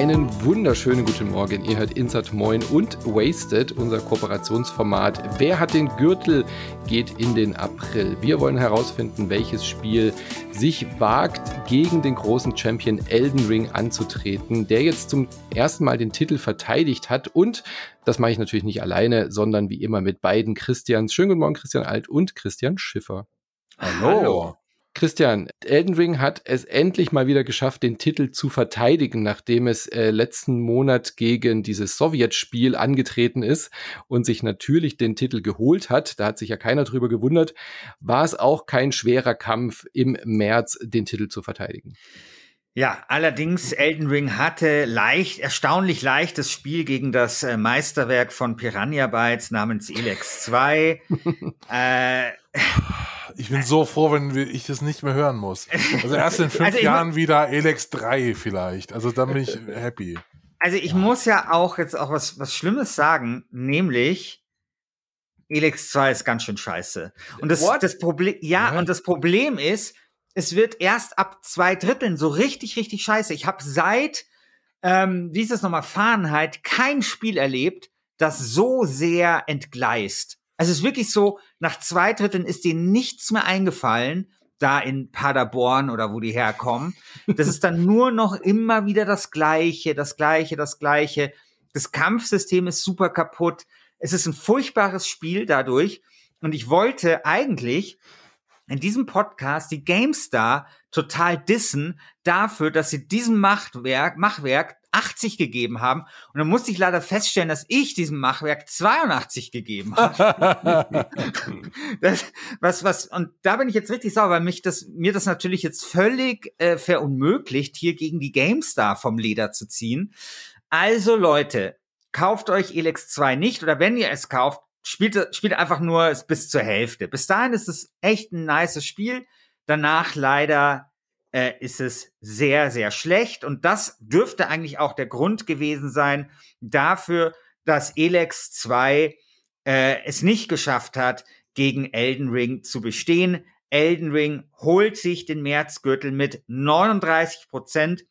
Einen wunderschönen guten Morgen. Ihr hört Insert Moin und Wasted, unser Kooperationsformat. Wer hat den Gürtel? Geht in den April. Wir wollen herausfinden, welches Spiel sich wagt, gegen den großen Champion Elden Ring anzutreten, der jetzt zum ersten Mal den Titel verteidigt hat. Und das mache ich natürlich nicht alleine, sondern wie immer mit beiden Christians. Schönen guten Morgen, Christian Alt und Christian Schiffer. Hallo. Hallo. Christian, Elden Ring hat es endlich mal wieder geschafft, den Titel zu verteidigen, nachdem es äh, letzten Monat gegen dieses Sowjetspiel angetreten ist und sich natürlich den Titel geholt hat. Da hat sich ja keiner drüber gewundert. War es auch kein schwerer Kampf im März, den Titel zu verteidigen? Ja, allerdings Elden Ring hatte leicht, erstaunlich leichtes Spiel gegen das äh, Meisterwerk von Piranha Bytes namens Elex 2. äh, ich bin so froh, wenn ich das nicht mehr hören muss. Also erst in fünf also Jahren wieder Elex 3 vielleicht. Also dann bin ich happy. Also ich ja. muss ja auch jetzt auch was, was Schlimmes sagen, nämlich Elex 2 ist ganz schön scheiße. Und das, das Problem, ja, ja, und das Problem ist, es wird erst ab zwei Dritteln so richtig, richtig scheiße. Ich habe seit, ähm, wie ist das nochmal, Fahrenheit, kein Spiel erlebt, das so sehr entgleist. Es ist wirklich so, nach zwei Dritteln ist denen nichts mehr eingefallen, da in Paderborn oder wo die herkommen. Das ist dann nur noch immer wieder das Gleiche, das Gleiche, das Gleiche. Das Kampfsystem ist super kaputt. Es ist ein furchtbares Spiel dadurch. Und ich wollte eigentlich in diesem Podcast die GameStar total dissen dafür, dass sie diesem Machwerk, Machwerk 80 gegeben haben. Und dann musste ich leider feststellen, dass ich diesem Machwerk 82 gegeben habe. das, was, was, und da bin ich jetzt richtig sauer, weil mich das, mir das natürlich jetzt völlig äh, verunmöglicht, hier gegen die GameStar vom Leder zu ziehen. Also Leute, kauft euch Elex 2 nicht oder wenn ihr es kauft, spielt, spielt einfach nur bis zur Hälfte. Bis dahin ist es echt ein nices Spiel. Danach leider äh, ist es sehr, sehr schlecht. Und das dürfte eigentlich auch der Grund gewesen sein dafür, dass Elex 2 äh, es nicht geschafft hat, gegen Elden Ring zu bestehen. Elden Ring holt sich den Märzgürtel mit 39 Prozent,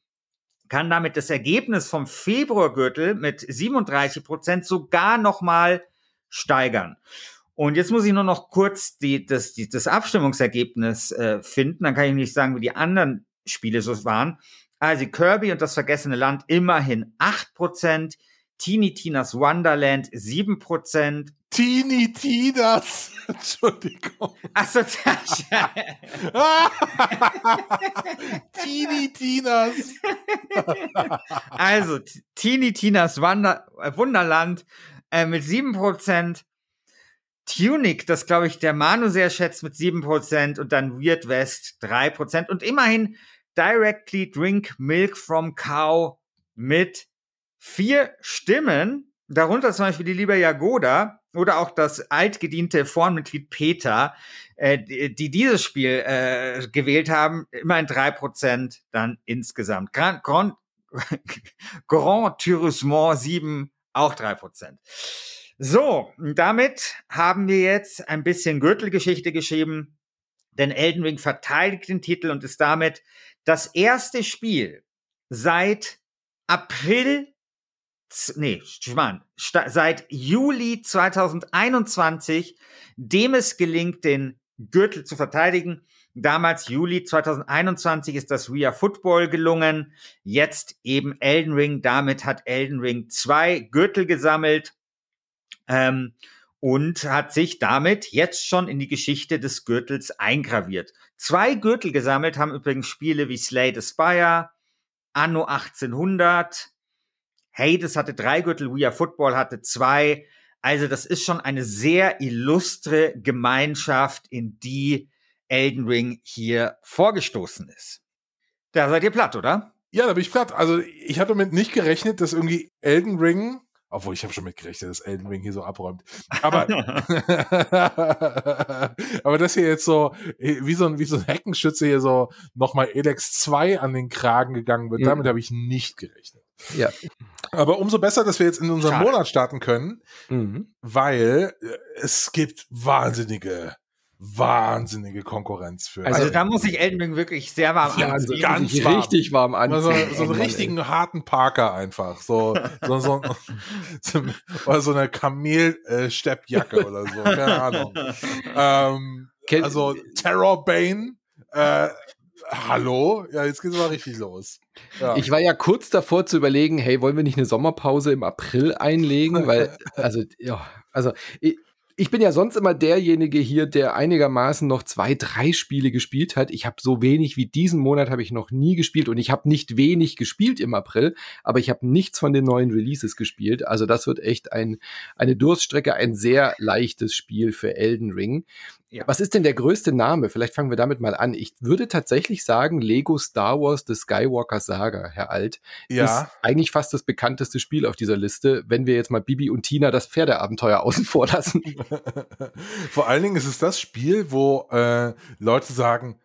kann damit das Ergebnis vom Februargürtel mit 37 Prozent sogar noch mal steigern. Und jetzt muss ich nur noch kurz die, das, die, das Abstimmungsergebnis äh, finden. Dann kann ich nicht sagen, wie die anderen Spiele so waren. Also Kirby und das vergessene Land immerhin 8%, Teeny Tinas Wonderland 7%. Teeny Tinas, Entschuldigung. Achso, Teeny Tinas. also Teeny Tinas Wander Wunderland äh, mit 7%. Tunic, das glaube ich der Manu sehr schätzt, mit 7% und dann Weird West 3% und immerhin Directly Drink Milk from Cow mit vier Stimmen, darunter zum Beispiel die liebe Jagoda oder auch das altgediente Forenmitglied Peter, äh, die, die, dieses Spiel äh, gewählt haben, immerhin 3% dann insgesamt. Grand, Grand, Grand Turismo 7 auch drei Prozent. So, damit haben wir jetzt ein bisschen Gürtelgeschichte geschrieben, denn Elden Ring verteidigt den Titel und ist damit das erste Spiel seit April, nee, Schwan, seit Juli 2021, dem es gelingt, den Gürtel zu verteidigen. Damals, Juli 2021, ist das Wii Football gelungen. Jetzt eben Elden Ring. Damit hat Elden Ring zwei Gürtel gesammelt ähm, und hat sich damit jetzt schon in die Geschichte des Gürtels eingraviert. Zwei Gürtel gesammelt haben übrigens Spiele wie Slay the Spire, Anno 1800, Hades hatte drei Gürtel, Wii Football hatte zwei. Also das ist schon eine sehr illustre Gemeinschaft, in die Elden Ring hier vorgestoßen ist. Da seid ihr platt, oder? Ja, da bin ich platt. Also ich hatte damit nicht gerechnet, dass irgendwie Elden Ring, obwohl ich habe schon mitgerechnet, dass Elden Ring hier so abräumt. Aber, aber das hier jetzt so, wie so ein, wie so ein Heckenschütze hier so nochmal Elex 2 an den Kragen gegangen wird, mhm. damit habe ich nicht gerechnet. Ja. Aber umso besser, dass wir jetzt in unserem Monat starten können, mhm. weil äh, es gibt wahnsinnige wahnsinnige Konkurrenz für. Also, also da muss ich Elden Ring wirklich sehr warm ja, anziehen. Ganz warm. richtig warm anziehen. So, so einen richtigen ey. harten Parker einfach. So, so, so, so oder so eine Kamelsteppjacke oder so. Keine Ahnung. Ähm, also Terror Bane. Äh, hallo? Ja, jetzt geht's mal richtig los. Ja. Ich war ja kurz davor zu überlegen, hey, wollen wir nicht eine Sommerpause im April einlegen? Weil, also, ja, also ich, ich bin ja sonst immer derjenige hier, der einigermaßen noch zwei, drei Spiele gespielt hat. Ich habe so wenig wie diesen Monat habe ich noch nie gespielt und ich habe nicht wenig gespielt im April, aber ich habe nichts von den neuen Releases gespielt. Also das wird echt ein, eine Durststrecke, ein sehr leichtes Spiel für Elden Ring. Ja. Was ist denn der größte Name? Vielleicht fangen wir damit mal an. Ich würde tatsächlich sagen, Lego Star Wars The Skywalker Saga, Herr Alt, ja. ist eigentlich fast das bekannteste Spiel auf dieser Liste, wenn wir jetzt mal Bibi und Tina das Pferdeabenteuer außen vor lassen. Vor allen Dingen ist es das Spiel, wo äh, Leute sagen,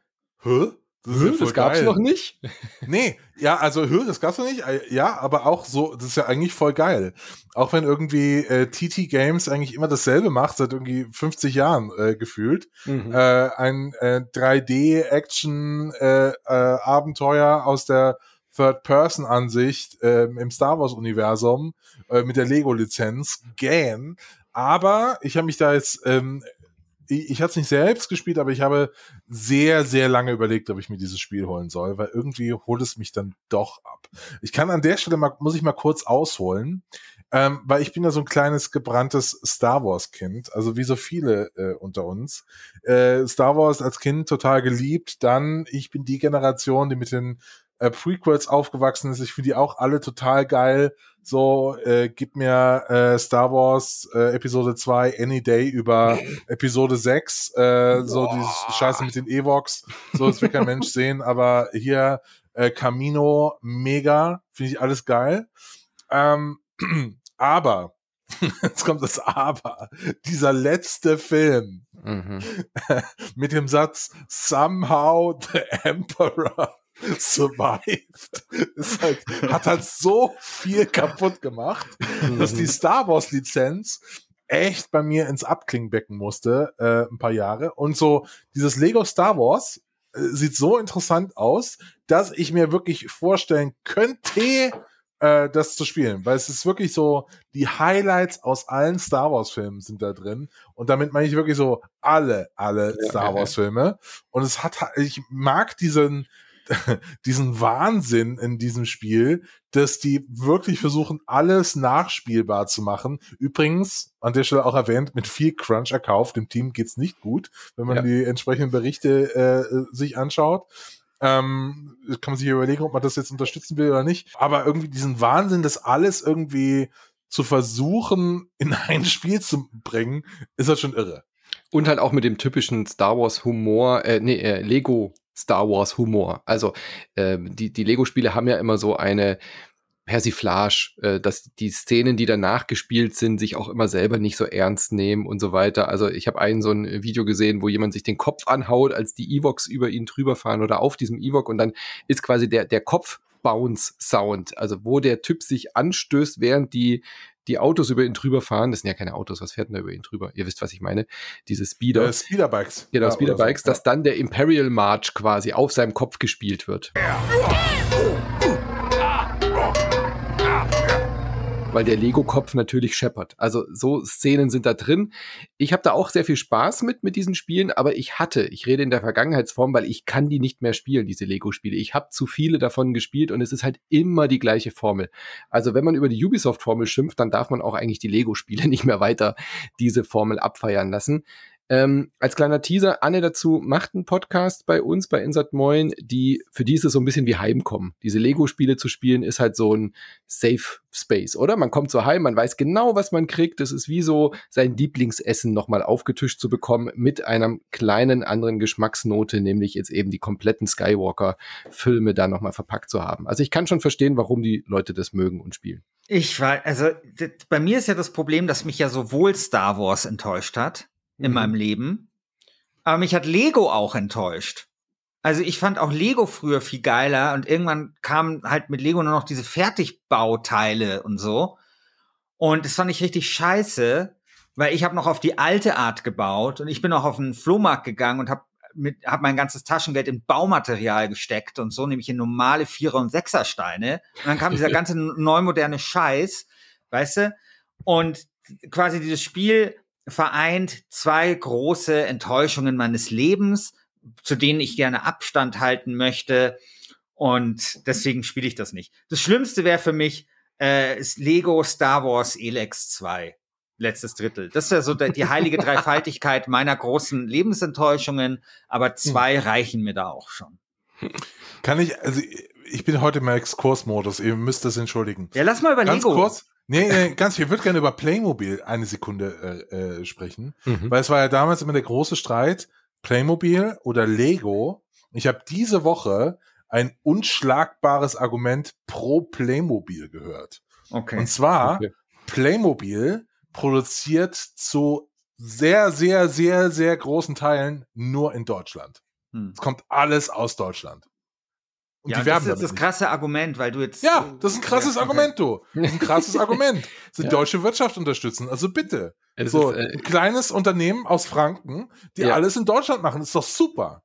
Hä? Das, Hö, das gab's geil. noch nicht? Nee, ja, also Hö, das gab's noch nicht. Äh, ja, aber auch so, das ist ja eigentlich voll geil. Auch wenn irgendwie äh, TT Games eigentlich immer dasselbe macht, seit irgendwie 50 Jahren äh, gefühlt. Mhm. Äh, ein äh, 3D-Action-Abenteuer äh, äh, aus der Third-Person-Ansicht äh, im Star Wars-Universum mit der Lego-Lizenz, GAN. Aber ich habe mich da jetzt ähm, ich, ich hatte es nicht selbst gespielt, aber ich habe sehr, sehr lange überlegt, ob ich mir dieses Spiel holen soll, weil irgendwie holt es mich dann doch ab. Ich kann an der Stelle mal, muss ich mal kurz ausholen, ähm, weil ich bin ja so ein kleines gebranntes Star Wars Kind, also wie so viele äh, unter uns. Äh, Star Wars als Kind total geliebt, dann ich bin die Generation, die mit den äh, Prequels aufgewachsen ist. Ich finde die auch alle total geil. So, äh, gib mir äh, Star Wars äh, Episode 2 Any Day über Episode 6. Äh, so dieses Scheiße mit den Evox. So, das will kein Mensch sehen. Aber hier äh, Camino, mega. Finde ich alles geil. Ähm, aber Jetzt kommt das Aber. Dieser letzte Film mhm. mit dem Satz Somehow the Emperor survived. Halt, hat halt so viel kaputt gemacht, dass die mhm. Star Wars Lizenz echt bei mir ins Abklingbecken musste, äh, ein paar Jahre. Und so dieses Lego Star Wars äh, sieht so interessant aus, dass ich mir wirklich vorstellen könnte, äh, das zu spielen, weil es ist wirklich so, die Highlights aus allen Star Wars Filmen sind da drin und damit meine ich wirklich so alle, alle ja, Star Wars Filme und es hat, ich mag diesen, diesen Wahnsinn in diesem Spiel, dass die wirklich versuchen, alles nachspielbar zu machen. Übrigens, an der Stelle auch erwähnt, mit viel Crunch erkauft. Dem Team geht's nicht gut, wenn man ja. die entsprechenden Berichte äh, sich anschaut. Ähm, kann man sich überlegen, ob man das jetzt unterstützen will oder nicht. Aber irgendwie diesen Wahnsinn, das alles irgendwie zu versuchen, in ein Spiel zu bringen, ist halt schon irre. Und halt auch mit dem typischen Star Wars Humor, äh, nee, äh, Lego Star Wars Humor. Also äh, die, die Lego-Spiele haben ja immer so eine Persiflage, äh, dass die Szenen, die danach gespielt sind, sich auch immer selber nicht so ernst nehmen und so weiter. Also ich habe einen so ein Video gesehen, wo jemand sich den Kopf anhaut, als die Evox über ihn drüber fahren oder auf diesem Evok und dann ist quasi der, der Kopf Bounce Sound, also wo der Typ sich anstößt, während die die Autos über ihn drüber fahren. Das sind ja keine Autos, was fährt denn da über ihn drüber? Ihr wisst, was ich meine. Diese Speeder. Äh, Speederbikes. Genau, ja, Speederbikes, so. dass dann der Imperial March quasi auf seinem Kopf gespielt wird. Ja weil der Lego-Kopf natürlich scheppert. Also so Szenen sind da drin. Ich habe da auch sehr viel Spaß mit, mit diesen Spielen, aber ich hatte, ich rede in der Vergangenheitsform, weil ich kann die nicht mehr spielen, diese Lego-Spiele. Ich habe zu viele davon gespielt und es ist halt immer die gleiche Formel. Also wenn man über die Ubisoft-Formel schimpft, dann darf man auch eigentlich die Lego-Spiele nicht mehr weiter diese Formel abfeiern lassen. Ähm, als kleiner Teaser, Anne dazu macht einen Podcast bei uns, bei Insert Moin, die, für die ist es so ein bisschen wie Heimkommen. Diese Lego-Spiele zu spielen ist halt so ein Safe Space, oder? Man kommt so heim, man weiß genau, was man kriegt. Das ist wie so sein Lieblingsessen nochmal aufgetischt zu bekommen mit einer kleinen anderen Geschmacksnote, nämlich jetzt eben die kompletten Skywalker-Filme da nochmal verpackt zu haben. Also ich kann schon verstehen, warum die Leute das mögen und spielen. Ich war, also bei mir ist ja das Problem, dass mich ja sowohl Star Wars enttäuscht hat, in mhm. meinem Leben. Aber mich hat Lego auch enttäuscht. Also ich fand auch Lego früher viel geiler und irgendwann kamen halt mit Lego nur noch diese Fertigbauteile und so. Und das fand ich richtig scheiße. weil ich habe noch auf die alte Art gebaut und ich bin auch auf den Flohmarkt gegangen und habe mit habe mein ganzes Taschengeld in Baumaterial gesteckt und so nämlich in normale Vierer und Sechser Steine und dann kam dieser ganze neumoderne Scheiß, weißt du? Und quasi dieses Spiel vereint zwei große Enttäuschungen meines Lebens, zu denen ich gerne Abstand halten möchte und deswegen spiele ich das nicht. Das Schlimmste wäre für mich äh, ist Lego Star Wars Elex 2 letztes Drittel. Das ist ja so die heilige Dreifaltigkeit meiner großen Lebensenttäuschungen, aber zwei hm. reichen mir da auch schon. Kann ich, also ich bin heute im Exkursmodus, ihr müsst das entschuldigen. Ja, lass mal über ganz Lego. Kurz, nee, nee, ganz, ich würde gerne über Playmobil eine Sekunde äh, äh, sprechen, mhm. weil es war ja damals immer der große Streit, Playmobil oder Lego. Ich habe diese Woche ein unschlagbares Argument pro Playmobil gehört. Okay. Und zwar, okay. Playmobil produziert zu sehr, sehr, sehr, sehr großen Teilen nur in Deutschland. Hm. Es kommt alles aus Deutschland. Und ja, die werben das ist das krasse Argument, weil du jetzt. Ja, das ist ein krasses ja, okay. Argument, du. Das ist ein krasses Argument. Die ja. deutsche Wirtschaft unterstützen. Also bitte. Es so, ist, äh, ein kleines Unternehmen aus Franken, die ja. alles in Deutschland machen, ist doch super.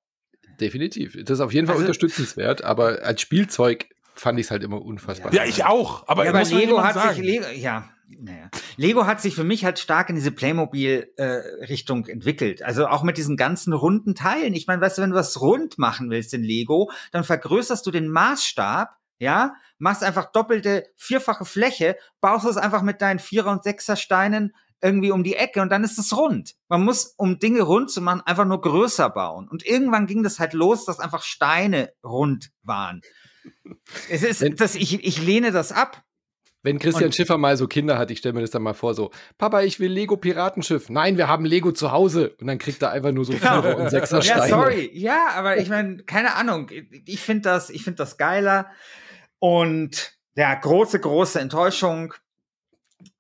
Definitiv. Das ist auf jeden Fall also, unterstützenswert, aber als Spielzeug fand ich es halt immer unfassbar. Ja, ich auch. Aber, ja, aber Lego hat sagen. sich Lego, ja, naja. Lego hat sich für mich halt stark in diese Playmobil-Richtung äh, entwickelt. Also auch mit diesen ganzen runden Teilen. Ich meine, weißt du, wenn du was rund machen willst in Lego, dann vergrößerst du den Maßstab, ja, machst einfach doppelte, vierfache Fläche, baust es einfach mit deinen Vierer- und Sechser Steinen irgendwie um die Ecke und dann ist es rund. Man muss, um Dinge rund zu machen, einfach nur größer bauen. Und irgendwann ging das halt los, dass einfach Steine rund waren. Es ist, das, ich, ich lehne das ab. Wenn Christian und Schiffer mal so Kinder hat, ich stelle mir das dann mal vor, so, Papa, ich will Lego Piratenschiff. Nein, wir haben Lego zu Hause. Und dann kriegt er einfach nur so Vierer ja. und Sechser Steine. Ja, sorry. Ja, aber ich meine, keine Ahnung. Ich finde das, ich finde das geiler. Und ja, große, große Enttäuschung.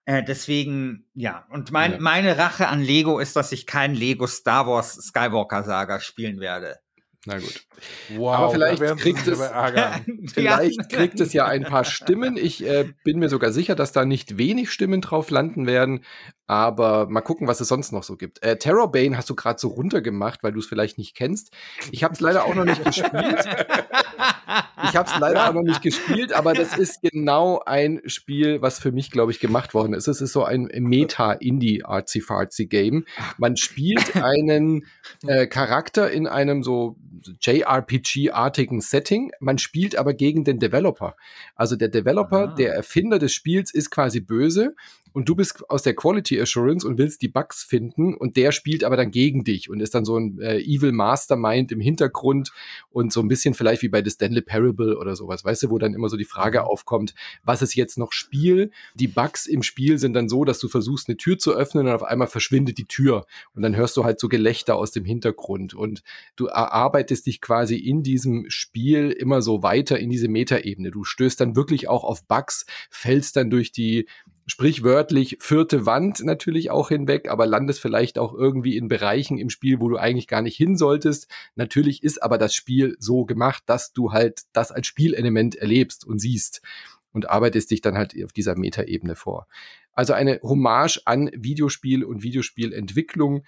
Äh, deswegen, ja. Und mein, ja. meine Rache an Lego ist, dass ich kein Lego Star Wars Skywalker Saga spielen werde. Na gut. Wow, Aber vielleicht kriegt es, vielleicht kriegt es ja ein paar Stimmen. Ich äh, bin mir sogar sicher, dass da nicht wenig Stimmen drauf landen werden. Aber mal gucken, was es sonst noch so gibt. Äh, Terrorbane hast du gerade so runtergemacht, weil du es vielleicht nicht kennst. Ich habe es leider auch noch nicht gespielt. ich habe es leider auch noch nicht gespielt, aber das ist genau ein Spiel, was für mich, glaube ich, gemacht worden ist. Es ist so ein Meta-Indie-Artsy-Fartsy-Game. Man spielt einen äh, Charakter in einem so JRPG-artigen Setting. Man spielt aber gegen den Developer. Also der Developer, Aha. der Erfinder des Spiels, ist quasi böse und du bist aus der Quality Assurance und willst die Bugs finden und der spielt aber dann gegen dich und ist dann so ein äh, Evil Mastermind im Hintergrund und so ein bisschen vielleicht wie bei The Stanley Parable oder sowas, weißt du, wo dann immer so die Frage mhm. aufkommt, was ist jetzt noch Spiel? Die Bugs im Spiel sind dann so, dass du versuchst, eine Tür zu öffnen und auf einmal verschwindet die Tür und dann hörst du halt so Gelächter aus dem Hintergrund und du erarbeitest dich quasi in diesem Spiel immer so weiter in diese Metaebene. Du stößt dann wirklich auch auf Bugs, fällst dann durch die sprichwörtlich vierte Wand natürlich auch hinweg, aber landest vielleicht auch irgendwie in Bereichen im Spiel, wo du eigentlich gar nicht hin solltest. Natürlich ist aber das Spiel so gemacht, dass du halt das als Spielelement erlebst und siehst und arbeitest dich dann halt auf dieser Metaebene vor. Also eine Hommage an Videospiel und Videospielentwicklung,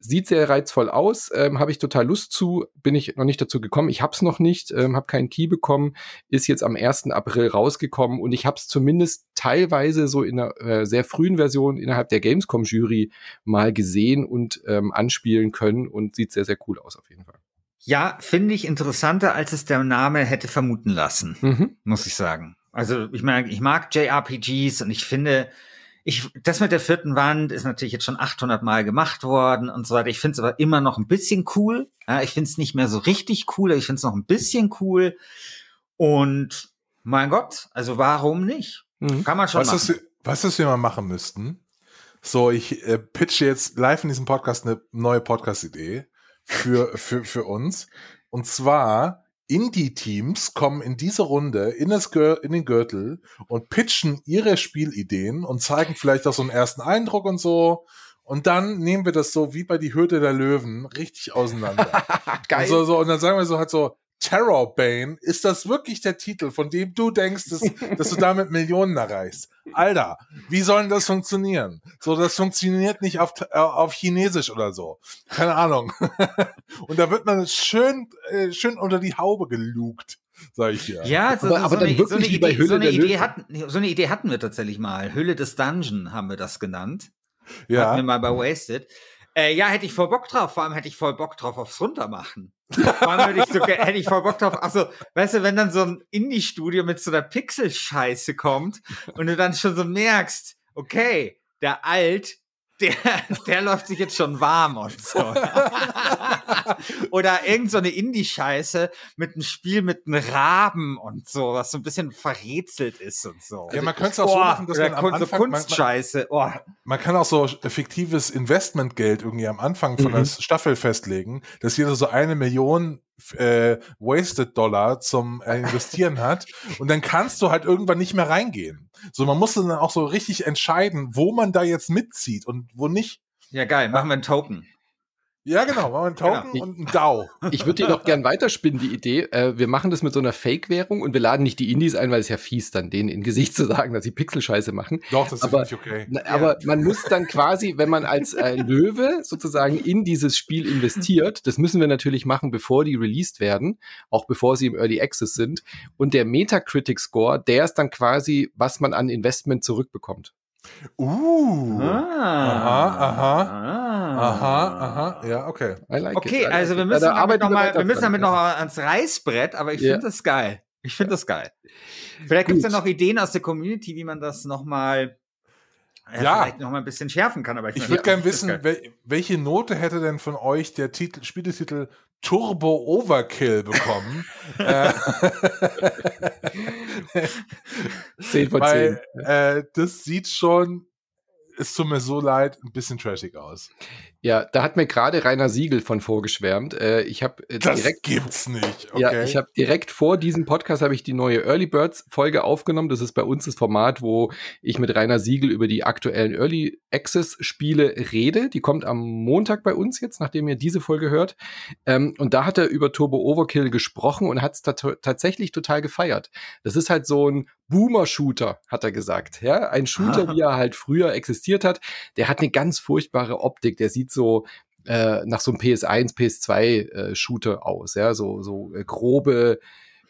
Sieht sehr reizvoll aus, ähm, habe ich total Lust zu, bin ich noch nicht dazu gekommen. Ich habe es noch nicht, ähm, habe keinen Key bekommen, ist jetzt am 1. April rausgekommen und ich habe es zumindest teilweise so in einer äh, sehr frühen Version innerhalb der Gamescom-Jury mal gesehen und ähm, anspielen können und sieht sehr, sehr cool aus auf jeden Fall. Ja, finde ich interessanter, als es der Name hätte vermuten lassen, mhm. muss ich sagen. Also ich meine, ich mag JRPGs und ich finde, ich, das mit der vierten Wand ist natürlich jetzt schon 800 Mal gemacht worden und so weiter. Ich finde es aber immer noch ein bisschen cool. Ja, ich finde es nicht mehr so richtig cool, ich finde es noch ein bisschen cool. Und mein Gott, also warum nicht? Mhm. Kann man schon was machen. Das, was das wir mal machen müssten? So, ich äh, pitche jetzt live in diesem Podcast eine neue Podcast-Idee für, für, für uns. Und zwar Indie-Teams kommen in diese Runde in, das in den Gürtel und pitchen ihre Spielideen und zeigen vielleicht auch so einen ersten Eindruck und so. Und dann nehmen wir das so wie bei die Hürde der Löwen richtig auseinander. Geil. Und, so, so, und dann sagen wir so halt so, Terrorbane, ist das wirklich der Titel, von dem du denkst, dass, dass du damit Millionen erreichst? Alter, wie soll denn das funktionieren? So, das funktioniert nicht auf, äh, auf Chinesisch oder so. Keine Ahnung. Und da wird man schön, äh, schön unter die Haube gelugt sag ich ja. Ja, so, aber, so, aber so, eine, so, eine Idee, so, eine Idee hatten, so eine Idee hatten wir tatsächlich mal. Hülle des Dungeon haben wir das genannt. Ja. Hatten wir mal bei Wasted. Äh, ja, hätte ich voll Bock drauf. Vor allem hätte ich voll Bock drauf aufs Runtermachen. Hätte ich, so, hätte ich voll Bock drauf. Also, weißt du, wenn dann so ein Indie-Studio mit so einer Pixel-Scheiße kommt und du dann schon so merkst, okay, der Alt, der, der läuft sich jetzt schon warm und so. Oder irgend so eine Indie-Scheiße mit einem Spiel mit einem Raben und so, was so ein bisschen verrätselt ist und so. Ja, man könnte es auch so machen, dass man am Anfang, so Kunstscheiße. Man, man, man, kann auch so fiktives Investmentgeld irgendwie am Anfang von mhm. der Staffel festlegen, dass jeder so eine Million äh, Wasted Dollar zum äh, Investieren hat und dann kannst du halt irgendwann nicht mehr reingehen. So, man muss dann auch so richtig entscheiden, wo man da jetzt mitzieht und wo nicht. Ja, geil, machen wir einen Token. Ja, genau, machen wir einen Token genau. und einen DAO. Ich würde dir noch gern weiterspinnen, die Idee. Äh, wir machen das mit so einer Fake-Währung und wir laden nicht die Indies ein, weil es ja fies dann denen in Gesicht zu sagen, dass sie Pixelscheiße machen. Doch, das aber, ist nicht okay. Na, aber man muss dann quasi, wenn man als äh, Löwe sozusagen in dieses Spiel investiert, das müssen wir natürlich machen, bevor die released werden, auch bevor sie im Early Access sind. Und der Metacritic-Score, der ist dann quasi, was man an Investment zurückbekommt. Uh. Ah. Aha, aha. Ah. Aha, aha. Ja, okay. Like okay, it. also wir müssen ja, damit noch mal, wir müssen damit noch ans Reißbrett, aber ich yeah. finde das geil. Ich finde das geil. Vielleicht gibt es ja noch Ideen aus der Community, wie man das noch mal äh, ja. vielleicht noch mal ein bisschen schärfen kann. Aber ich, ich würde gerne wissen, welche Note hätte denn von euch der Titel, Spieletitel Turbo Overkill bekommen? 10 äh, von 10. Weil, äh, das sieht schon es tut mir so leid, ein bisschen trashig aus. Ja, da hat mir gerade Rainer Siegel von vorgeschwärmt. Äh, ich habe äh, das direkt gibt's nicht. Okay. Ja, ich habe direkt vor diesem Podcast habe ich die neue Early Birds Folge aufgenommen. Das ist bei uns das Format, wo ich mit Rainer Siegel über die aktuellen Early Access Spiele rede. Die kommt am Montag bei uns jetzt, nachdem ihr diese Folge hört. Ähm, und da hat er über Turbo Overkill gesprochen und hat es tatsächlich total gefeiert. Das ist halt so ein Boomer-Shooter, hat er gesagt. Ja, ein Shooter, wie er halt früher existiert hat. Der hat eine ganz furchtbare Optik. Der sieht so äh, nach so einem PS1, PS2 äh, aus. Ja, so so äh, grobe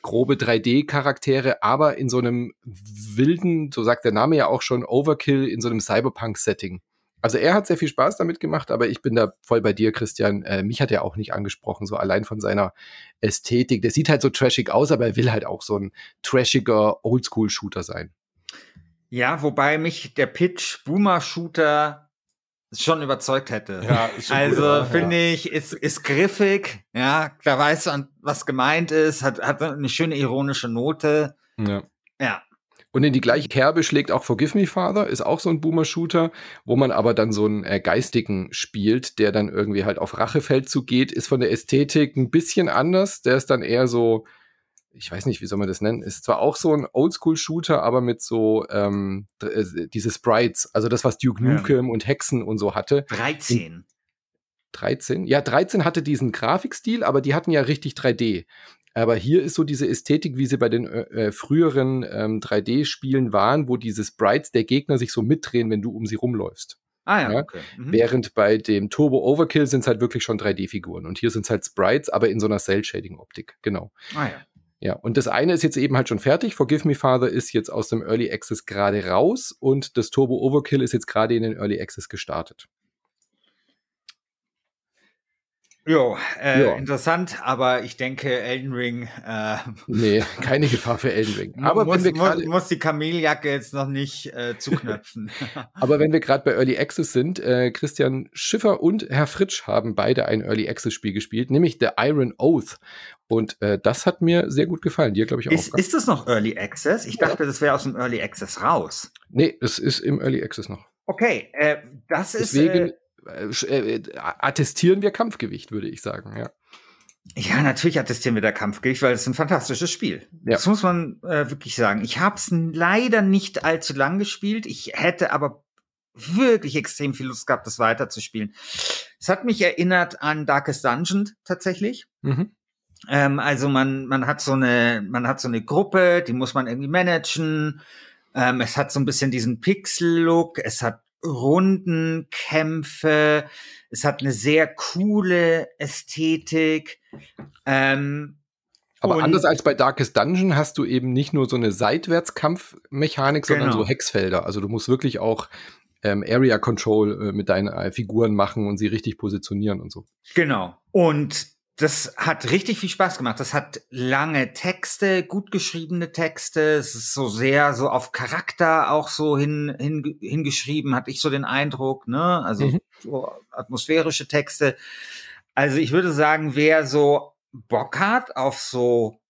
grobe 3D-Charaktere, aber in so einem wilden, so sagt der Name ja auch schon, Overkill in so einem Cyberpunk-Setting. Also er hat sehr viel Spaß damit gemacht, aber ich bin da voll bei dir, Christian. Äh, mich hat er auch nicht angesprochen, so allein von seiner Ästhetik. Der sieht halt so trashig aus, aber er will halt auch so ein trashiger Oldschool-Shooter sein. Ja, wobei mich der Pitch Boomer-Shooter schon überzeugt hätte. Ja, also ja, finde ja. ich, ist, ist griffig, ja, da weiß man, was gemeint ist, hat, hat eine schöne ironische Note. Ja. Ja. Und in die gleiche Kerbe schlägt auch Forgive Me Father, ist auch so ein Boomer-Shooter, wo man aber dann so einen äh, Geistigen spielt, der dann irgendwie halt auf Rachefeldzug geht, ist von der Ästhetik ein bisschen anders. Der ist dann eher so, ich weiß nicht, wie soll man das nennen, ist zwar auch so ein Oldschool-Shooter, aber mit so ähm, äh, diese Sprites, also das, was Duke Nukem ja. und Hexen und so hatte. 13. In 13? Ja, 13 hatte diesen Grafikstil, aber die hatten ja richtig 3D. Aber hier ist so diese Ästhetik, wie sie bei den äh, äh früheren ähm, 3D-Spielen waren, wo diese Sprites der Gegner sich so mitdrehen, wenn du um sie rumläufst. Ah ja, ja? okay. Mhm. Während bei dem Turbo Overkill sind es halt wirklich schon 3D-Figuren. Und hier sind es halt Sprites, aber in so einer Cell-Shading-Optik. Genau. Ah ja. Ja, und das eine ist jetzt eben halt schon fertig. Forgive Me Father ist jetzt aus dem Early Access gerade raus und das Turbo Overkill ist jetzt gerade in den Early Access gestartet. Jo, äh, jo, interessant, aber ich denke, Elden Ring. Äh, nee, keine Gefahr für Elden Ring. Aber muss, wenn wir muss, muss die Kameljacke jetzt noch nicht äh, zuknöpfen. aber wenn wir gerade bei Early Access sind, äh, Christian Schiffer und Herr Fritsch haben beide ein Early Access Spiel gespielt, nämlich The Iron Oath. Und äh, das hat mir sehr gut gefallen. Dir, glaube ich, auch. Ist, ist das noch Early Access? Ich dachte, das wäre aus dem Early Access raus. Nee, es ist im Early Access noch. Okay, äh, das Deswegen, ist. Äh, äh, attestieren wir Kampfgewicht, würde ich sagen, ja. Ja, natürlich attestieren wir da Kampfgewicht, weil es ein fantastisches Spiel. Ja. Das muss man äh, wirklich sagen. Ich habe es leider nicht allzu lang gespielt. Ich hätte aber wirklich extrem viel Lust gehabt, das weiterzuspielen. Es hat mich erinnert an Darkest Dungeon tatsächlich. Mhm. Ähm, also man, man hat so eine, man hat so eine Gruppe, die muss man irgendwie managen. Ähm, es hat so ein bisschen diesen Pixel-Look, es hat Rundenkämpfe, es hat eine sehr coole Ästhetik. Ähm, aber anders als bei Darkest Dungeon hast du eben nicht nur so eine Seitwärtskampfmechanik, genau. sondern so Hexfelder. Also du musst wirklich auch ähm, Area Control äh, mit deinen äh, Figuren machen und sie richtig positionieren und so. Genau. Und das hat richtig viel Spaß gemacht. Das hat lange Texte, gut geschriebene Texte. Es ist so sehr so auf Charakter auch so hin, hin, hingeschrieben, hatte ich so den Eindruck, ne? Also mhm. so atmosphärische Texte. Also ich würde sagen, wer so Bock hat auf so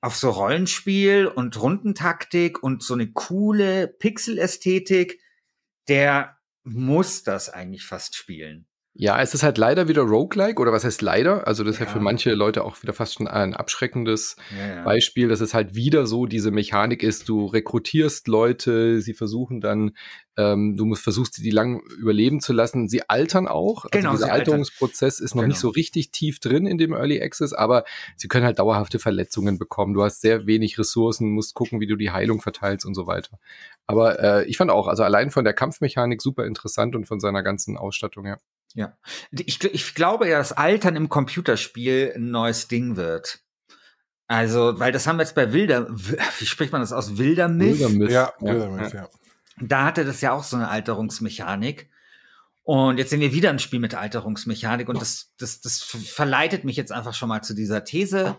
auf so Rollenspiel und Rundentaktik und so eine coole Pixel-Ästhetik, der muss das eigentlich fast spielen. Ja, es ist halt leider wieder Roguelike, oder was heißt leider? Also das ja. ist ja für manche Leute auch wieder fast schon ein abschreckendes ja, ja. Beispiel, dass es halt wieder so diese Mechanik ist, du rekrutierst Leute, sie versuchen dann, ähm, du musst versuchst, die lang überleben zu lassen. Sie altern auch. Also genau, also dieser Alterungsprozess altern. ist noch genau. nicht so richtig tief drin in dem Early Access, aber sie können halt dauerhafte Verletzungen bekommen. Du hast sehr wenig Ressourcen, musst gucken, wie du die Heilung verteilst und so weiter. Aber äh, ich fand auch, also allein von der Kampfmechanik super interessant und von seiner ganzen Ausstattung, ja. Ja. Ich, ich glaube ja, dass Altern im Computerspiel ein neues Ding wird. Also, weil das haben wir jetzt bei Wilder, wie spricht man das aus? Wildermyth? Wildermyth. Ja, Wildermyth, ja. Da hatte das ja auch so eine Alterungsmechanik. Und jetzt sehen wir wieder ein Spiel mit Alterungsmechanik und das, das, das verleitet mich jetzt einfach schon mal zu dieser These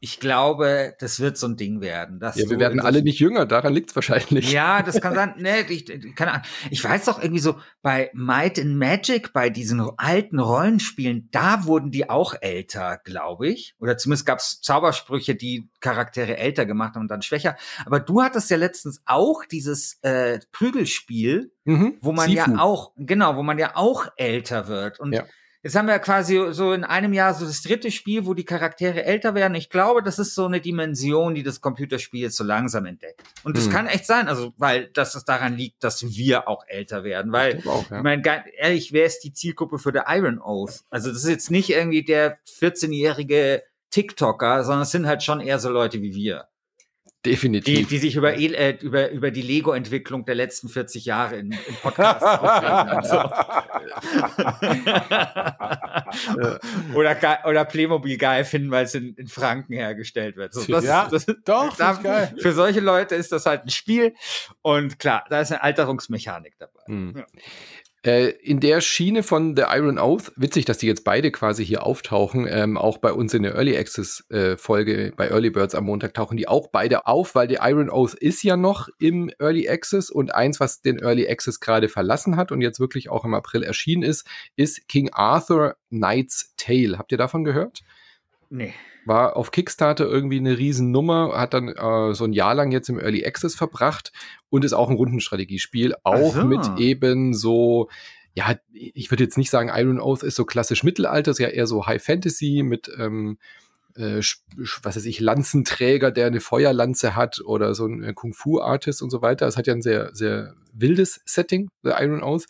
ich glaube, das wird so ein Ding werden. ja, wir werden alle nicht jünger, daran liegt es wahrscheinlich. Ja, das kann sein. nee, ich, keine Ahnung. Ich weiß doch irgendwie so, bei Might and Magic, bei diesen alten Rollenspielen, da wurden die auch älter, glaube ich. Oder zumindest gab es Zaubersprüche, die Charaktere älter gemacht haben und dann schwächer. Aber du hattest ja letztens auch dieses äh, Prügelspiel, mhm, wo man Sifu. ja auch, genau, wo man ja auch älter wird. Und ja. Jetzt haben wir quasi so in einem Jahr so das dritte Spiel, wo die Charaktere älter werden. Ich glaube, das ist so eine Dimension, die das Computerspiel so langsam entdeckt. Und das hm. kann echt sein, also weil dass es daran liegt, dass wir auch älter werden. Weil, ich, auch, ja. ich meine, ehrlich, wer ist die Zielgruppe für The Iron Oath? Also das ist jetzt nicht irgendwie der 14-jährige TikToker, sondern es sind halt schon eher so Leute wie wir. Definitiv. Die, die sich über, äh, über, über die Lego-Entwicklung der letzten 40 Jahre in, in Podcasts aufregen. Oder, oder Playmobil geil finden, weil es in, in Franken hergestellt wird. So, das, ja, das, doch, das geil. Für solche Leute ist das halt ein Spiel. Und klar, da ist eine Alterungsmechanik dabei. Mhm. Ja. Äh, in der Schiene von The Iron Oath, witzig, dass die jetzt beide quasi hier auftauchen, ähm, auch bei uns in der Early Access äh, Folge bei Early Birds am Montag tauchen die auch beide auf, weil The Iron Oath ist ja noch im Early Access und eins, was den Early Access gerade verlassen hat und jetzt wirklich auch im April erschienen ist, ist King Arthur Knight's Tale. Habt ihr davon gehört? Nee war auf Kickstarter irgendwie eine Riesennummer, hat dann äh, so ein Jahr lang jetzt im Early Access verbracht und ist auch ein Rundenstrategiespiel, auch so. mit eben so ja, ich würde jetzt nicht sagen, Iron Oath ist so klassisch Mittelalter, ist ja eher so High Fantasy mit ähm, äh, was weiß ich, Lanzenträger, der eine Feuerlanze hat oder so ein Kung-Fu-Artist und so weiter. Es hat ja ein sehr, sehr wildes Setting, The Iron Oath.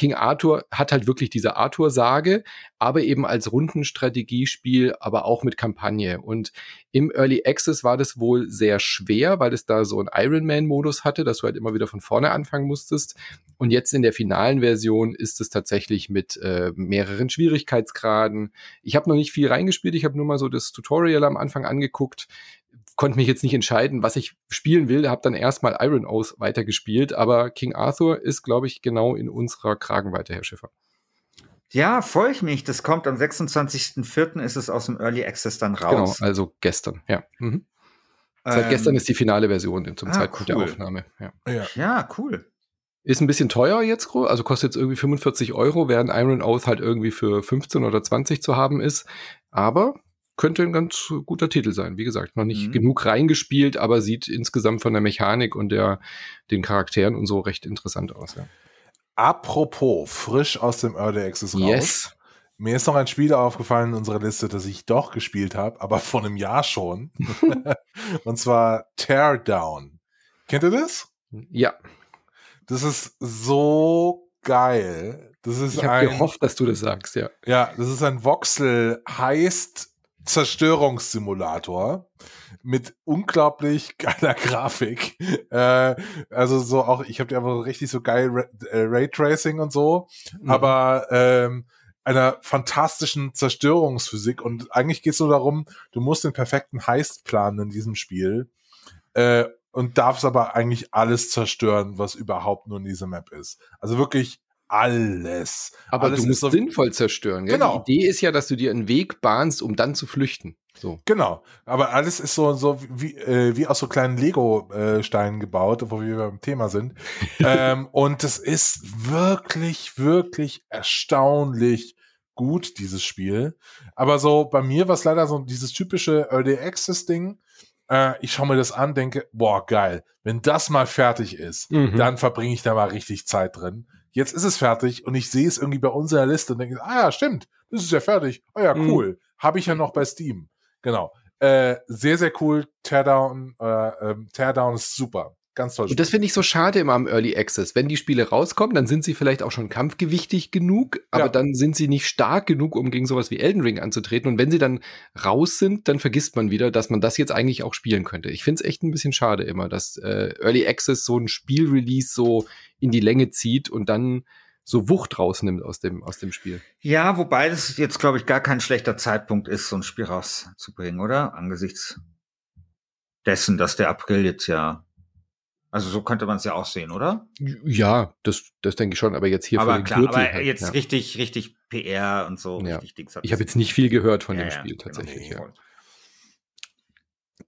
King Arthur hat halt wirklich diese Arthur-Sage, aber eben als Rundenstrategiespiel, aber auch mit Kampagne. Und im Early Access war das wohl sehr schwer, weil es da so einen Iron Man-Modus hatte, dass du halt immer wieder von vorne anfangen musstest. Und jetzt in der finalen Version ist es tatsächlich mit äh, mehreren Schwierigkeitsgraden. Ich habe noch nicht viel reingespielt, ich habe nur mal so das Tutorial am Anfang angeguckt konnte mich jetzt nicht entscheiden, was ich spielen will. Habe dann erstmal Iron Oath weitergespielt, aber King Arthur ist, glaube ich, genau in unserer Kragenweite, Herr Schiffer. Ja, freue ich mich. Das kommt am 26.04. ist es aus dem Early Access dann raus. Genau, also gestern, ja. Mhm. Seit ähm, gestern ist die finale Version zum ah, Zeitpunkt cool. der Aufnahme. Ja. ja. ja, cool. Ist ein bisschen teuer jetzt, also kostet jetzt irgendwie 45 Euro, während Iron Oath halt irgendwie für 15 oder 20 zu haben ist. Aber könnte ein ganz guter Titel sein. Wie gesagt, noch nicht mhm. genug reingespielt, aber sieht insgesamt von der Mechanik und der, den Charakteren und so recht interessant aus. Ja. Apropos, frisch aus dem Early Access raus. Yes. Mir ist noch ein Spiel aufgefallen in unserer Liste, das ich doch gespielt habe, aber vor einem Jahr schon. und zwar Teardown. Kennt ihr das? Ja. Das ist so geil. Das ist ich habe gehofft, dass du das sagst, ja. Ja, das ist ein Voxel heißt Zerstörungssimulator mit unglaublich geiler Grafik. Äh, also so auch, ich habe die einfach richtig so geil Ray, äh, Raytracing und so, mhm. aber ähm, einer fantastischen Zerstörungsphysik und eigentlich geht es nur darum, du musst den perfekten Heist planen in diesem Spiel äh, und darfst aber eigentlich alles zerstören, was überhaupt nur in dieser Map ist. Also wirklich alles. Aber alles du musst so sinnvoll zerstören. Gell? Genau. Die Idee ist ja, dass du dir einen Weg bahnst, um dann zu flüchten. So. Genau. Aber alles ist so, so wie, äh, wie aus so kleinen Lego-Steinen gebaut, wo wir beim Thema sind. ähm, und es ist wirklich, wirklich erstaunlich gut, dieses Spiel. Aber so bei mir war es leider so dieses typische Early Access-Ding. Äh, ich schaue mir das an, denke, boah, geil. Wenn das mal fertig ist, mhm. dann verbringe ich da mal richtig Zeit drin jetzt ist es fertig und ich sehe es irgendwie bei unserer Liste und denke, ah ja, stimmt, das ist ja fertig. Oh ja, mhm. cool. Mhm. Habe ich ja noch bei Steam. Genau. Äh, sehr, sehr cool. Teardown, äh, ähm, Teardown ist super. Ganz toll. Und das finde ich so schade immer am Early Access. Wenn die Spiele rauskommen, dann sind sie vielleicht auch schon kampfgewichtig genug, aber ja. dann sind sie nicht stark genug, um gegen sowas wie Elden Ring anzutreten. Und wenn sie dann raus sind, dann vergisst man wieder, dass man das jetzt eigentlich auch spielen könnte. Ich finde es echt ein bisschen schade immer, dass äh, Early Access so ein Spielrelease so in die Länge zieht und dann so Wucht rausnimmt aus dem, aus dem Spiel. Ja, wobei das jetzt, glaube ich, gar kein schlechter Zeitpunkt ist, so ein Spiel rauszubringen, oder? Angesichts dessen, dass der April jetzt ja also so könnte man es ja auch sehen, oder? Ja, das, das denke ich schon, aber jetzt hier aber für klar, Gürtel aber halt, jetzt ja. richtig, richtig PR und so, ja. richtig Dings. Ich habe jetzt nicht viel gehört von ja, dem Spiel genau. tatsächlich, genau.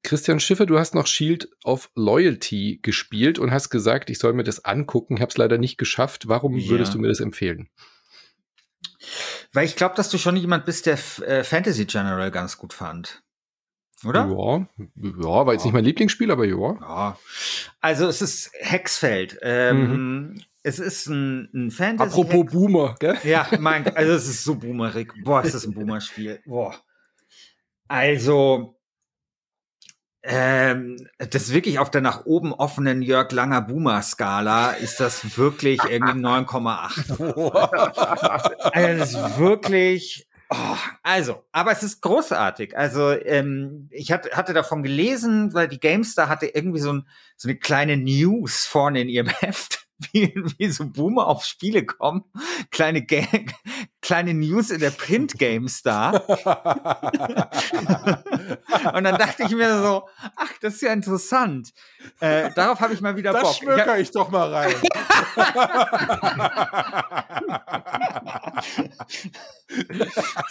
Christian Schiffer, du hast noch Shield of Loyalty gespielt und hast gesagt, ich soll mir das angucken. Ich habe es leider nicht geschafft. Warum würdest du mir das empfehlen? Weil ich glaube, dass du schon jemand bist, der äh, Fantasy General ganz gut fand. Oder? Ja, ja war jetzt ja. nicht mein Lieblingsspiel, aber ja. ja. Also es ist Hexfeld. Ähm, mhm. Es ist ein, ein Fantasy. Apropos Boomer, gell? Ja, mein, also es ist so boomerig. Boah, ist das ein Boomer-Spiel. Boah. Also, ähm, das wirklich auf der nach oben offenen Jörg Langer Boomer-Skala ist das wirklich irgendwie 9,8. also das ist wirklich Oh, also, aber es ist großartig. Also, ähm, ich hatte, hatte davon gelesen, weil die GameStar hatte irgendwie so, ein, so eine kleine News vorne in ihrem Heft, wie, wie so Boomer auf Spiele kommen. Kleine, Gang, kleine News in der Print GameStar. Und dann dachte ich mir so, ach, das ist ja interessant. Äh, darauf habe ich mal wieder das Bock. Das schmöker ich, ich doch mal rein.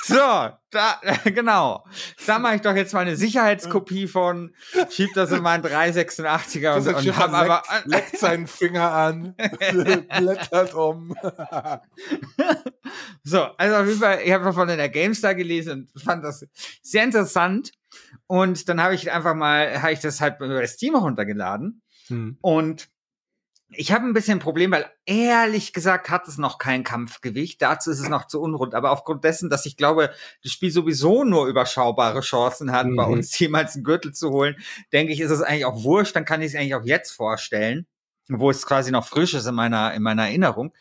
so, da, genau. Da mache ich doch jetzt mal eine Sicherheitskopie von, schieb das in meinen 386er und, und hab aber. Leckt seinen Finger an, blättert um. so, also auf jeden Fall, ich habe in der GameStar gelesen und fand das sehr interessant. Und dann habe ich einfach mal, habe ich das halt bei Steam runtergeladen. Hm. Und ich habe ein bisschen ein Problem, weil ehrlich gesagt hat es noch kein Kampfgewicht. Dazu ist es noch zu unrund. Aber aufgrund dessen, dass ich glaube, das Spiel sowieso nur überschaubare Chancen hat, mhm. bei uns jemals einen Gürtel zu holen, denke ich, ist es eigentlich auch wurscht. Dann kann ich es eigentlich auch jetzt vorstellen, wo es quasi noch frisch ist in meiner, in meiner Erinnerung.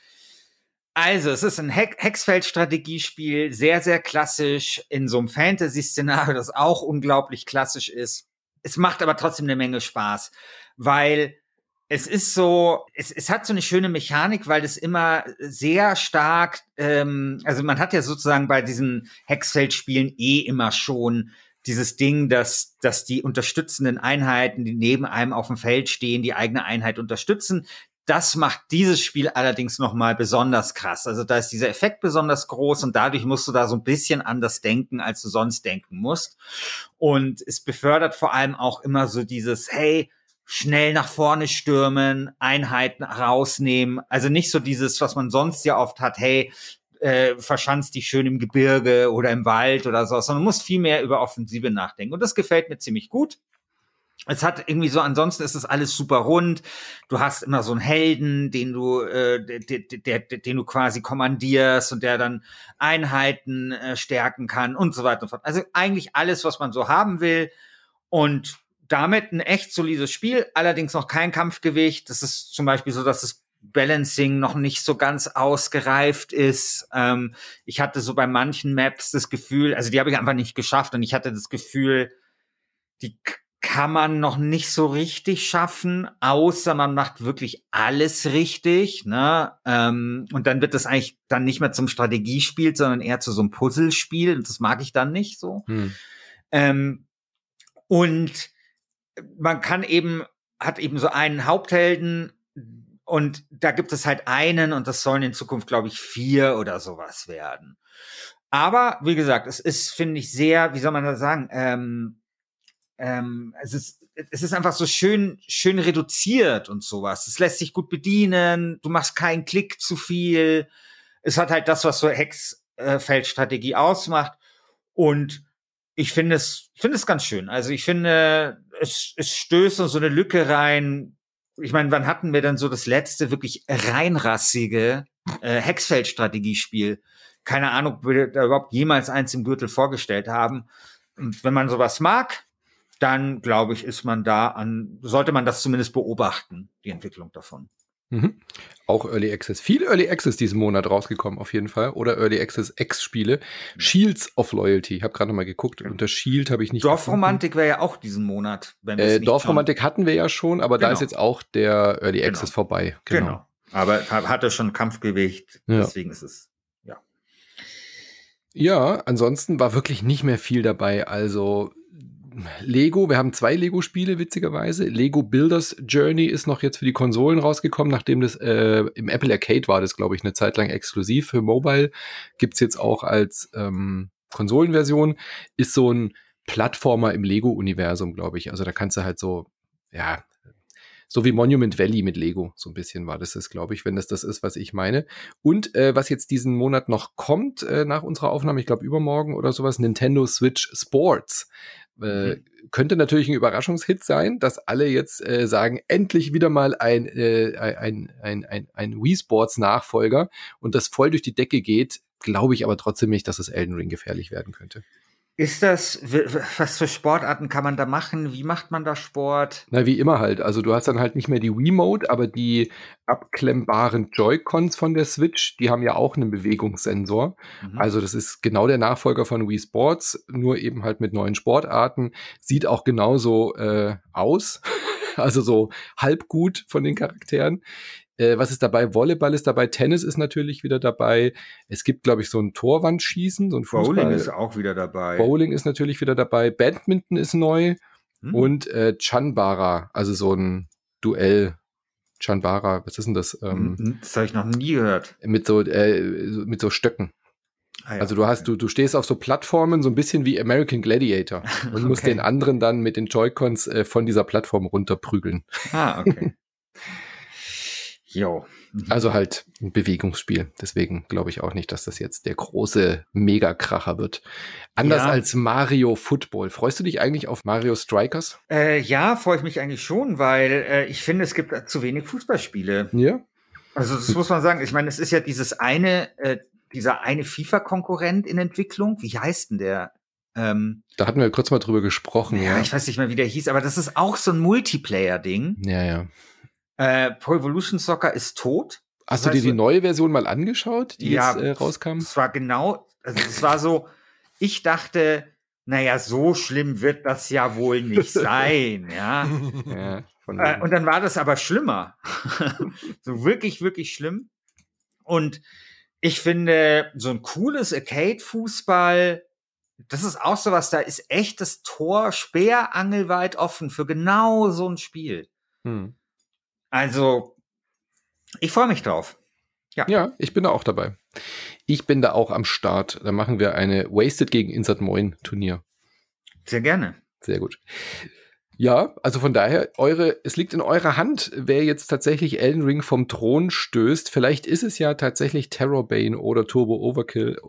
Also, es ist ein He Hexfeld-Strategiespiel, sehr, sehr klassisch, in so einem Fantasy-Szenario, das auch unglaublich klassisch ist. Es macht aber trotzdem eine Menge Spaß, weil es ist so, es, es hat so eine schöne Mechanik, weil es immer sehr stark, ähm, also man hat ja sozusagen bei diesen Hexfeldspielen eh immer schon dieses Ding, dass, dass die unterstützenden Einheiten, die neben einem auf dem Feld stehen, die eigene Einheit unterstützen. Das macht dieses Spiel allerdings nochmal besonders krass. Also da ist dieser Effekt besonders groß und dadurch musst du da so ein bisschen anders denken, als du sonst denken musst. Und es befördert vor allem auch immer so dieses, hey, schnell nach vorne stürmen, Einheiten rausnehmen. Also nicht so dieses, was man sonst ja oft hat, hey, äh, verschanzt dich schön im Gebirge oder im Wald oder so, sondern muss viel mehr über Offensive nachdenken. Und das gefällt mir ziemlich gut. Es hat irgendwie so, ansonsten ist es alles super rund. Du hast immer so einen Helden, den du, äh, der, der, den du quasi kommandierst und der dann Einheiten äh, stärken kann und so weiter und so fort. Also eigentlich alles, was man so haben will. Und damit ein echt solides Spiel, allerdings noch kein Kampfgewicht. Das ist zum Beispiel so, dass das Balancing noch nicht so ganz ausgereift ist. Ähm, ich hatte so bei manchen Maps das Gefühl, also die habe ich einfach nicht geschafft und ich hatte das Gefühl, die kann man noch nicht so richtig schaffen, außer man macht wirklich alles richtig. Ne? Ähm, und dann wird das eigentlich dann nicht mehr zum Strategiespiel, sondern eher zu so einem Puzzlespiel. Und das mag ich dann nicht so. Hm. Ähm, und man kann eben, hat eben so einen Haupthelden und da gibt es halt einen und das sollen in Zukunft, glaube ich, vier oder sowas werden. Aber wie gesagt, es ist, finde ich, sehr, wie soll man das sagen, ähm, ähm, es ist es ist einfach so schön schön reduziert und sowas. Es lässt sich gut bedienen. Du machst keinen Klick zu viel. Es hat halt das, was so Hexfeldstrategie ausmacht. Und ich finde es finde es ganz schön. Also ich finde es es stößt so eine Lücke rein. Ich meine, wann hatten wir denn so das letzte wirklich reinrassige äh, Hexfeldstrategiespiel? Keine Ahnung, ob wir da überhaupt jemals eins im Gürtel vorgestellt haben. Und wenn man sowas mag, dann glaube ich, ist man da an, sollte man das zumindest beobachten, die Entwicklung davon. Mhm. Auch Early Access. Viel Early Access diesen Monat rausgekommen, auf jeden Fall. Oder Early Access X-Spiele. Shields of Loyalty. Ich habe gerade noch mal geguckt. Unter Shield habe ich nicht. Dorfromantik wäre ja auch diesen Monat. Äh, Dorfromantik hatten wir ja schon, aber genau. da ist jetzt auch der Early genau. Access vorbei. Genau. genau. Aber hatte schon Kampfgewicht. Ja. Deswegen ist es. Ja. Ja, ansonsten war wirklich nicht mehr viel dabei. Also Lego, wir haben zwei Lego-Spiele, witzigerweise. Lego Builders Journey ist noch jetzt für die Konsolen rausgekommen, nachdem das äh, im Apple Arcade war, das glaube ich eine Zeit lang exklusiv für Mobile. Gibt's jetzt auch als ähm, Konsolenversion. Ist so ein Plattformer im Lego-Universum, glaube ich. Also da kannst du halt so, ja, so wie Monument Valley mit Lego, so ein bisschen war das es, glaube ich, wenn das das ist, was ich meine. Und äh, was jetzt diesen Monat noch kommt äh, nach unserer Aufnahme, ich glaube übermorgen oder sowas, Nintendo Switch Sports. Äh, mhm. könnte natürlich ein Überraschungshit sein, dass alle jetzt äh, sagen, endlich wieder mal ein, äh, ein, ein, ein, ein Wii Sports Nachfolger und das voll durch die Decke geht, glaube ich aber trotzdem nicht, dass das Elden Ring gefährlich werden könnte. Ist das, was für Sportarten kann man da machen? Wie macht man da Sport? Na, wie immer halt. Also du hast dann halt nicht mehr die Wii-Mode, aber die abklemmbaren Joy-Cons von der Switch, die haben ja auch einen Bewegungssensor. Mhm. Also das ist genau der Nachfolger von Wii Sports, nur eben halt mit neuen Sportarten. Sieht auch genauso äh, aus. also so halb gut von den Charakteren. Äh, was ist dabei? Volleyball ist dabei, Tennis ist natürlich wieder dabei. Es gibt, glaube ich, so ein Torwandschießen, so ein Fußball. Bowling ist auch wieder dabei. Bowling ist natürlich wieder dabei. Badminton ist neu. Hm. Und äh, Chanbara, also so ein Duell. Chanbara, was ist denn das? Ähm, hm, das habe ich noch nie gehört. Mit so, äh, mit so Stöcken. Ah, ja, also du hast, okay. du, du stehst auf so Plattformen, so ein bisschen wie American Gladiator und okay. musst den anderen dann mit den Joy-Cons äh, von dieser Plattform runterprügeln. Ah, okay. Jo. Mhm. Also halt ein Bewegungsspiel. Deswegen glaube ich auch nicht, dass das jetzt der große Megakracher wird. Anders ja. als Mario Football. Freust du dich eigentlich auf Mario Strikers? Äh, ja, freue ich mich eigentlich schon, weil äh, ich finde, es gibt zu wenig Fußballspiele. Ja. Also das muss man sagen. Ich meine, es ist ja dieses eine, äh, dieser eine FIFA-Konkurrent in Entwicklung. Wie heißt denn der? Ähm, da hatten wir kurz mal drüber gesprochen. Ja, ja, ich weiß nicht mehr, wie der hieß, aber das ist auch so ein Multiplayer-Ding. Ja, ja. Äh, Pro Evolution Soccer ist tot. Hast das du dir die neue Version mal angeschaut, die ja, jetzt äh, rauskam? Es war genau, also es war so, ich dachte, naja, so schlimm wird das ja wohl nicht sein, ja. ja äh, und dann war das aber schlimmer. so wirklich, wirklich schlimm. Und ich finde, so ein cooles Arcade-Fußball, das ist auch so was, da ist echt das Tor speerangelweit offen für genau so ein Spiel. Hm. Also, ich freue mich drauf. Ja. ja, ich bin da auch dabei. Ich bin da auch am Start. Da machen wir eine Wasted gegen Insert Moin Turnier. Sehr gerne. Sehr gut. Ja, also von daher, eure, es liegt in eurer Hand, wer jetzt tatsächlich Elden Ring vom Thron stößt. Vielleicht ist es ja tatsächlich Terrorbane oder Turbo Overkill.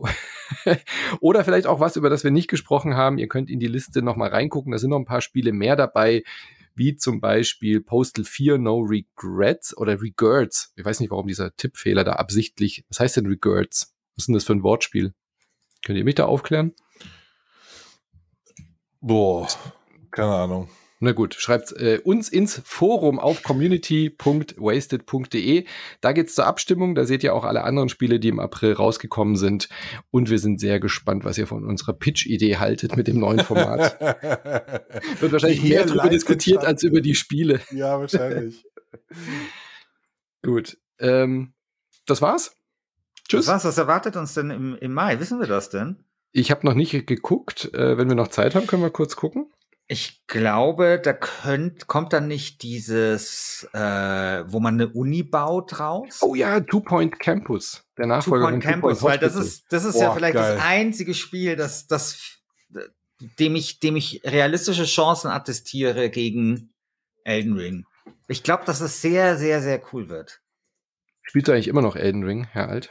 oder vielleicht auch was, über das wir nicht gesprochen haben. Ihr könnt in die Liste nochmal reingucken. Da sind noch ein paar Spiele mehr dabei wie zum Beispiel Postal 4 No Regrets oder Regrets. Ich weiß nicht, warum dieser Tippfehler da absichtlich, was heißt denn Regrets? Was ist denn das für ein Wortspiel? Könnt ihr mich da aufklären? Boah, keine Ahnung. Na gut, schreibt äh, uns ins Forum auf community.wasted.de. Da geht's zur Abstimmung. Da seht ihr auch alle anderen Spiele, die im April rausgekommen sind. Und wir sind sehr gespannt, was ihr von unserer Pitch-Idee haltet mit dem neuen Format. Wird wahrscheinlich mehr darüber diskutiert als über die Spiele. Ja, wahrscheinlich. gut. Ähm, das war's. Tschüss. Das war's. Was erwartet uns denn im, im Mai? Wissen wir das denn? Ich habe noch nicht geguckt. Äh, wenn wir noch Zeit haben, können wir kurz gucken. Ich glaube, da könnt, kommt dann nicht dieses, äh, wo man eine Uni baut raus. Oh ja, Two Point Campus, der Nachfolger Two Point Campus, Two Point weil das ist, das ist Boah, ja vielleicht geil. das einzige Spiel, das, das, dem ich, dem ich realistische Chancen attestiere gegen Elden Ring. Ich glaube, dass es sehr, sehr, sehr cool wird. Spielst du eigentlich immer noch Elden Ring, Herr Alt?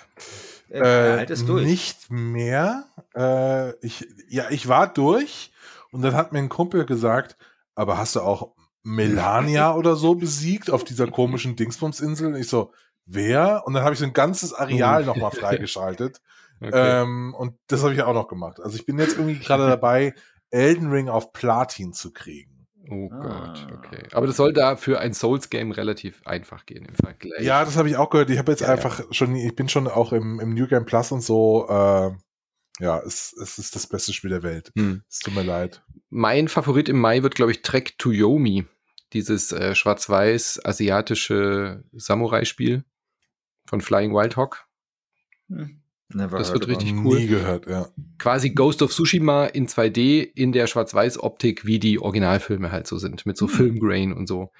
Äh, Herr Alt ist durch. Nicht mehr. Äh, ich, ja, ich war durch und dann hat mir ein Kumpel gesagt, aber hast du auch Melania oder so besiegt auf dieser komischen Dingsbumsinsel? Und ich so, wer? Und dann habe ich so ein ganzes Areal nochmal freigeschaltet. Okay. Ähm, und das habe ich auch noch gemacht. Also ich bin jetzt irgendwie gerade dabei, Elden Ring auf Platin zu kriegen. Oh ah. Gott, okay. Aber das soll da für ein Souls-Game relativ einfach gehen im Vergleich. Ja, das habe ich auch gehört. Ich habe jetzt ja, einfach ja. schon, ich bin schon auch im, im New Game Plus und so äh, ja, es, es ist das beste Spiel der Welt. Hm. Es tut mir leid. Mein Favorit im Mai wird, glaube ich, Trek to Yomi. Dieses äh, schwarz-weiß asiatische Samurai-Spiel von Flying Wild Hawk. Hm. das wird richtig cool. Nie gehört, ja. Quasi Ghost of Tsushima in 2D in der Schwarz-Weiß-Optik, wie die Originalfilme halt so sind, mit so hm. Filmgrain und so.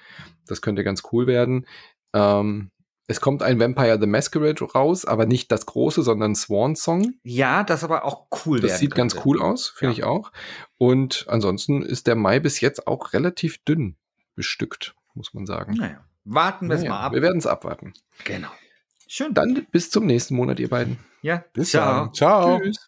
Das könnte ganz cool werden. Ähm, es kommt ein Vampire the Masquerade raus, aber nicht das große, sondern Swan Song. Ja, das aber auch cool. Das sieht könnte. ganz cool aus, finde ja. ich auch. Und ansonsten ist der Mai bis jetzt auch relativ dünn bestückt, muss man sagen. Naja, warten wir es naja, mal ab. Wir werden es abwarten. Genau. Schön. Dann bis zum nächsten Monat, ihr beiden. Ja, bis ciao. dann. Ciao. Tschüss.